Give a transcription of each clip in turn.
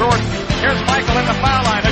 short. Here's Michael in the foul line.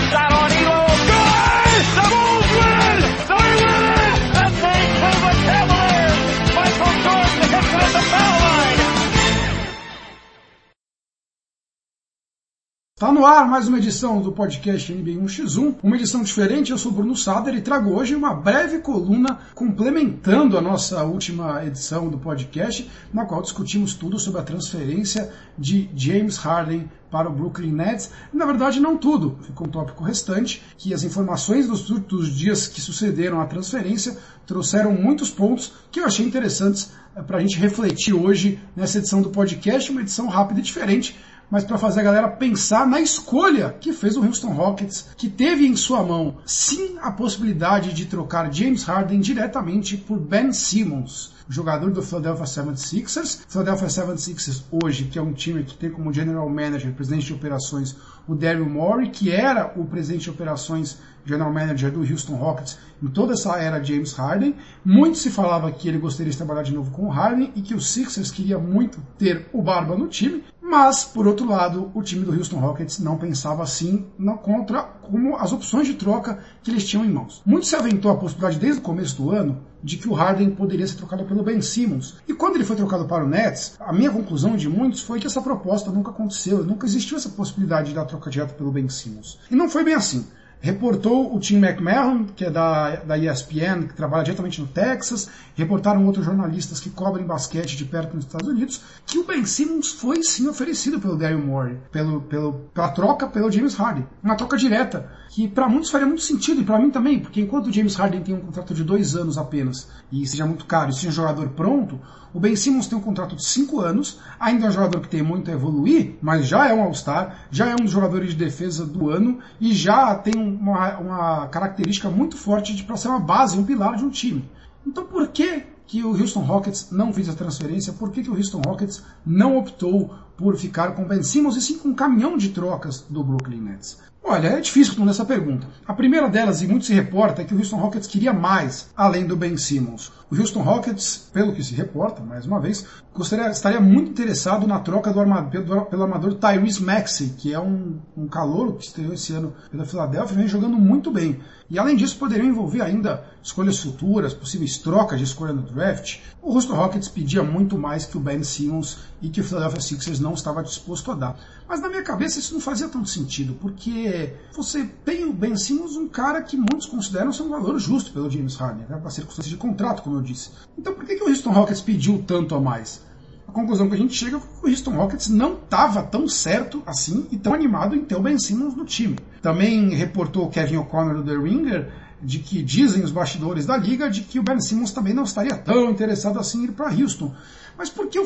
Tá no ar mais uma edição do podcast NBA 1x1, uma edição diferente. Eu sou Bruno Sader e trago hoje uma breve coluna complementando a nossa última edição do podcast, na qual discutimos tudo sobre a transferência de James Harden para o Brooklyn Nets. Na verdade, não tudo, ficou um tópico restante, que as informações dos, dos dias que sucederam à transferência trouxeram muitos pontos que eu achei interessantes para a gente refletir hoje nessa edição do podcast, uma edição rápida e diferente mas para fazer a galera pensar na escolha que fez o Houston Rockets, que teve em sua mão sim a possibilidade de trocar James Harden diretamente por Ben Simmons, jogador do Philadelphia 76ers. Philadelphia 76ers hoje, que é um time que tem como general manager, presidente de operações, o Daryl Morey, que era o presidente de operações general manager do Houston Rockets em toda essa era James Harden. Muito se falava que ele gostaria de trabalhar de novo com o Harden e que o Sixers queria muito ter o Barba no time. Mas, por outro lado, o time do Houston Rockets não pensava assim na contra como as opções de troca que eles tinham em mãos. Muito se aventou a possibilidade desde o começo do ano de que o Harden poderia ser trocado pelo Ben Simmons. E quando ele foi trocado para o Nets, a minha conclusão de muitos foi que essa proposta nunca aconteceu, nunca existiu essa possibilidade de dar troca direta pelo Ben Simmons. E não foi bem assim reportou o Tim McMahon, que é da, da ESPN, que trabalha diretamente no Texas, reportaram outros jornalistas que cobrem basquete de perto nos Estados Unidos, que o Ben Simmons foi sim oferecido pelo Daryl Morey, pelo, pelo, pela troca pelo James Harden. Uma troca direta, que para muitos faria muito sentido, e para mim também, porque enquanto o James Harden tem um contrato de dois anos apenas, e seja muito caro, e seja um jogador pronto, o Ben Simmons tem um contrato de 5 anos, ainda é um jogador que tem muito a evoluir, mas já é um All-Star, já é um dos jogadores de defesa do ano e já tem uma, uma característica muito forte para ser uma base, um pilar de um time. Então por que, que o Houston Rockets não fez a transferência? Por que, que o Houston Rockets não optou por ficar com Ben Simmons e sim com um caminhão de trocas do Brooklyn Nets? Olha, é difícil responder essa pergunta. A primeira delas, e muito se reporta, é que o Houston Rockets queria mais, além do Ben Simmons. O Houston Rockets, pelo que se reporta, mais uma vez, gostaria, estaria muito interessado na troca do armador, pelo, armador Tyrese Maxey, que é um, um calouro que estreou esse ano pela Philadelphia e vem jogando muito bem. E além disso, poderiam envolver ainda escolhas futuras, possíveis trocas de escolha no draft. O Houston Rockets pedia muito mais que o Ben Simmons e que o Philadelphia Sixers não estava disposto a dar. Mas na minha cabeça isso não fazia tanto sentido, porque você tem o Ben Simmons, um cara que muitos consideram ser um valor justo pelo James Harden, né, para circunstância de contrato, como eu disse. Então por que, que o Houston Rockets pediu tanto a mais? A conclusão que a gente chega é que o Houston Rockets não estava tão certo assim e tão animado em ter o Ben Simmons no time. Também reportou o Kevin O'Connor do The Ringer de que dizem os bastidores da liga de que o Ben Simmons também não estaria tão interessado assim em ir para Houston. Mas por que o,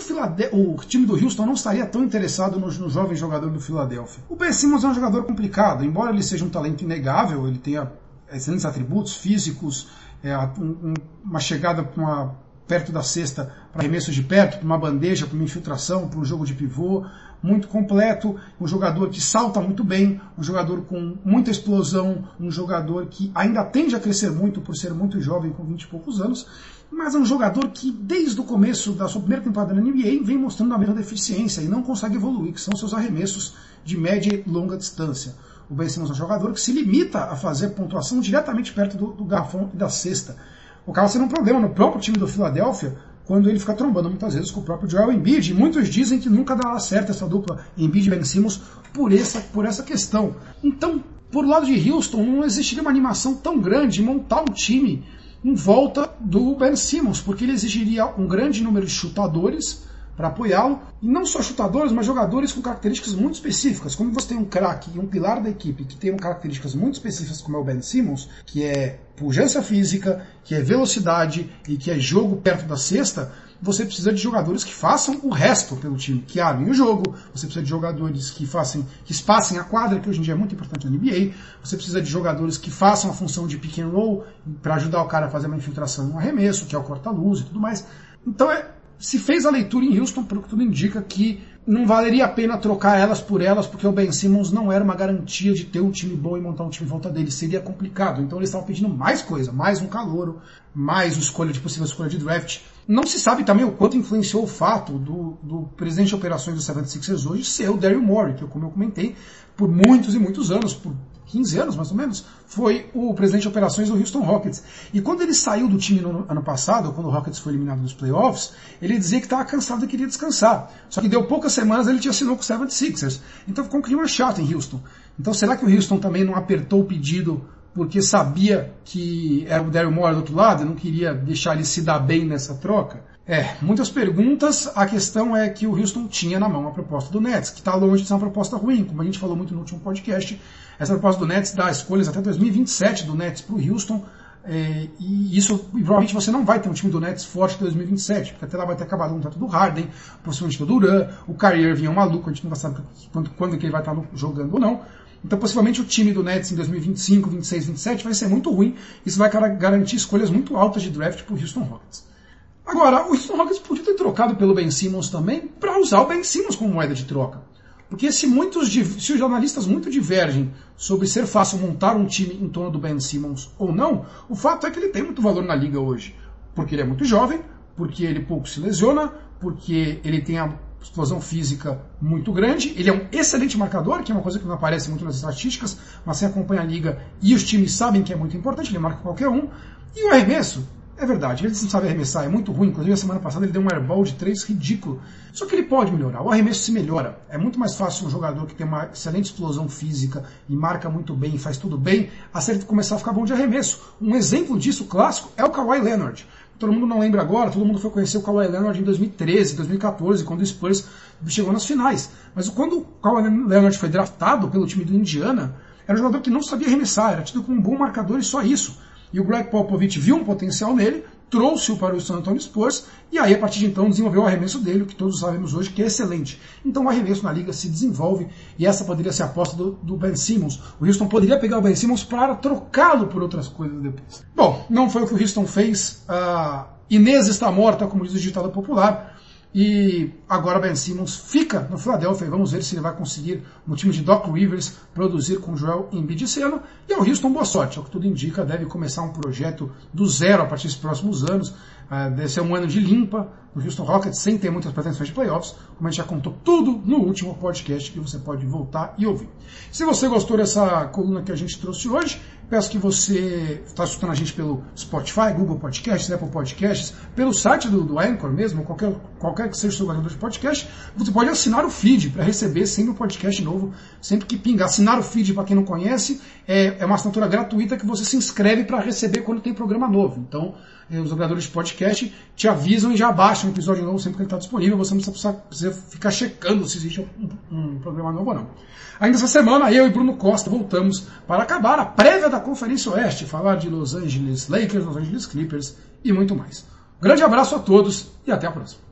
o, time do Houston não estaria tão interessado no, no, jovem jogador do Philadelphia? O Ben Simmons é um jogador complicado, embora ele seja um talento inegável, ele tenha excelentes atributos físicos, é, um, uma chegada uma, perto da cesta para arremessos de perto, para uma bandeja, para uma infiltração, para um jogo de pivô, muito completo, um jogador que salta muito bem, um jogador com muita explosão, um jogador que ainda tende a crescer muito por ser muito jovem, com 20 e poucos anos, mas é um jogador que desde o começo da sua primeira temporada na NBA vem mostrando a mesma deficiência e não consegue evoluir, que são seus arremessos de média e longa distância. O Ben Simmons é um jogador que se limita a fazer pontuação diretamente perto do, do garrafão e da cesta. O cara sendo um problema no próprio time do Philadelphia, quando ele fica trombando muitas vezes com o próprio Joel Embiid. E muitos dizem que nunca dará certo essa dupla Embiid e Ben Simmons por essa, por essa questão. Então, por lado de Houston, não existiria uma animação tão grande de montar um time em volta do Ben Simmons, porque ele exigiria um grande número de chutadores para apoiá-lo, e não só chutadores, mas jogadores com características muito específicas. Como você tem um craque e um pilar da equipe que tem características muito específicas, como é o Ben Simmons, que é pujança física, que é velocidade e que é jogo perto da cesta, você precisa de jogadores que façam o resto pelo time, que armem o jogo, você precisa de jogadores que façam, que espassem a quadra, que hoje em dia é muito importante na NBA, você precisa de jogadores que façam a função de pick and roll para ajudar o cara a fazer uma infiltração no arremesso, que é o corta-luz e tudo mais. Então é, se fez a leitura em Houston, pelo que tudo indica que não valeria a pena trocar elas por elas, porque o Ben Simmons não era uma garantia de ter um time bom e montar um time em volta dele. Seria complicado. Então eles estavam pedindo mais coisa, mais um calouro, mais uma escolha de possível escolha de draft Não se sabe também o quanto influenciou o fato do, do presidente de operações do 76ers hoje ser o Daryl Morey, que, como eu comentei, por muitos e muitos anos, por 15 anos mais ou menos, foi o presidente de operações do Houston Rockets. E quando ele saiu do time no ano passado, quando o Rockets foi eliminado dos playoffs, ele dizia que estava cansado e queria descansar. Só que deu poucas semanas ele tinha assinou com o 76ers. Então ficou um clima chato em Houston. Então será que o Houston também não apertou o pedido porque sabia que era o Daryl Morey do outro lado e não queria deixar ele se dar bem nessa troca? É, muitas perguntas. A questão é que o Houston tinha na mão a proposta do Nets, que está longe de ser uma proposta ruim, como a gente falou muito no último podcast. Essa proposta do Nets dá escolhas até 2027 do Nets para o Houston. É, e isso, e provavelmente você não vai ter um time do Nets forte em 2027, porque até lá vai ter acabado o contrato do Harden, possivelmente do Duran, o Kyrie Irving é um maluco, a gente não sabe quando, quando que ele vai estar jogando ou não. Então, possivelmente o time do Nets em 2025, 26, 27 vai ser muito ruim. Isso vai garantir escolhas muito altas de draft para o Houston Rockets. Agora, o Houston Rockets podia ter trocado pelo Ben Simmons também para usar o Ben Simmons como moeda de troca. Porque se muitos se os jornalistas muito divergem sobre ser fácil montar um time em torno do Ben Simmons ou não, o fato é que ele tem muito valor na liga hoje. Porque ele é muito jovem, porque ele pouco se lesiona, porque ele tem a explosão física muito grande, ele é um excelente marcador, que é uma coisa que não aparece muito nas estatísticas, mas você acompanha a liga e os times sabem que é muito importante, ele marca qualquer um. E o arremesso, é verdade, ele não sabe arremessar, é muito ruim. Inclusive, a semana passada ele deu um airball de 3 ridículo. Só que ele pode melhorar, o arremesso se melhora. É muito mais fácil um jogador que tem uma excelente explosão física e marca muito bem, faz tudo bem, a começar a ficar bom de arremesso. Um exemplo disso clássico é o Kawhi Leonard. Todo mundo não lembra agora, todo mundo foi conhecer o Kawhi Leonard em 2013, 2014, quando o Spurs chegou nas finais. Mas quando o Kawhi Leonard foi draftado pelo time do Indiana, era um jogador que não sabia arremessar, era tido como um bom marcador e só isso. E o Greg Popovich viu um potencial nele, trouxe-o para o San Antonio Spurs, e aí a partir de então desenvolveu o arremesso dele, que todos sabemos hoje que é excelente. Então o arremesso na liga se desenvolve, e essa poderia ser a aposta do, do Ben Simmons. O Houston poderia pegar o Ben Simmons para trocá-lo por outras coisas depois. Bom, não foi o que o Houston fez. A Inês está morta, como diz o ditado popular. E agora Ben Simmons fica no Philadelphia e vamos ver se ele vai conseguir, no time de Doc Rivers, produzir com Joel Embiid esse ano. E ao Houston, boa sorte. É o que tudo indica, deve começar um projeto do zero a partir dos próximos anos. Uh, deve ser um ano de limpa no Houston Rockets, sem ter muitas pretensões de playoffs, como a gente já contou tudo no último podcast que você pode voltar e ouvir. Se você gostou dessa coluna que a gente trouxe hoje, Peço que você está escutando a gente pelo Spotify, Google Podcasts, Apple Podcasts, pelo site do, do Anchor mesmo, qualquer, qualquer que seja o seu agregador de podcast, você pode assinar o feed para receber sempre um podcast novo, sempre que pingar. Assinar o feed, para quem não conhece, é, é uma assinatura gratuita que você se inscreve para receber quando tem programa novo. Então, eh, os operadores de podcast te avisam e já baixam um episódio novo sempre que ele está disponível. Você não precisa, precisa, ficar checando se existe um, um, programa novo ou não. Ainda essa semana, eu e Bruno Costa voltamos para acabar a prévia da Conferência Oeste, falar de Los Angeles Lakers, Los Angeles Clippers e muito mais. Grande abraço a todos e até a próxima.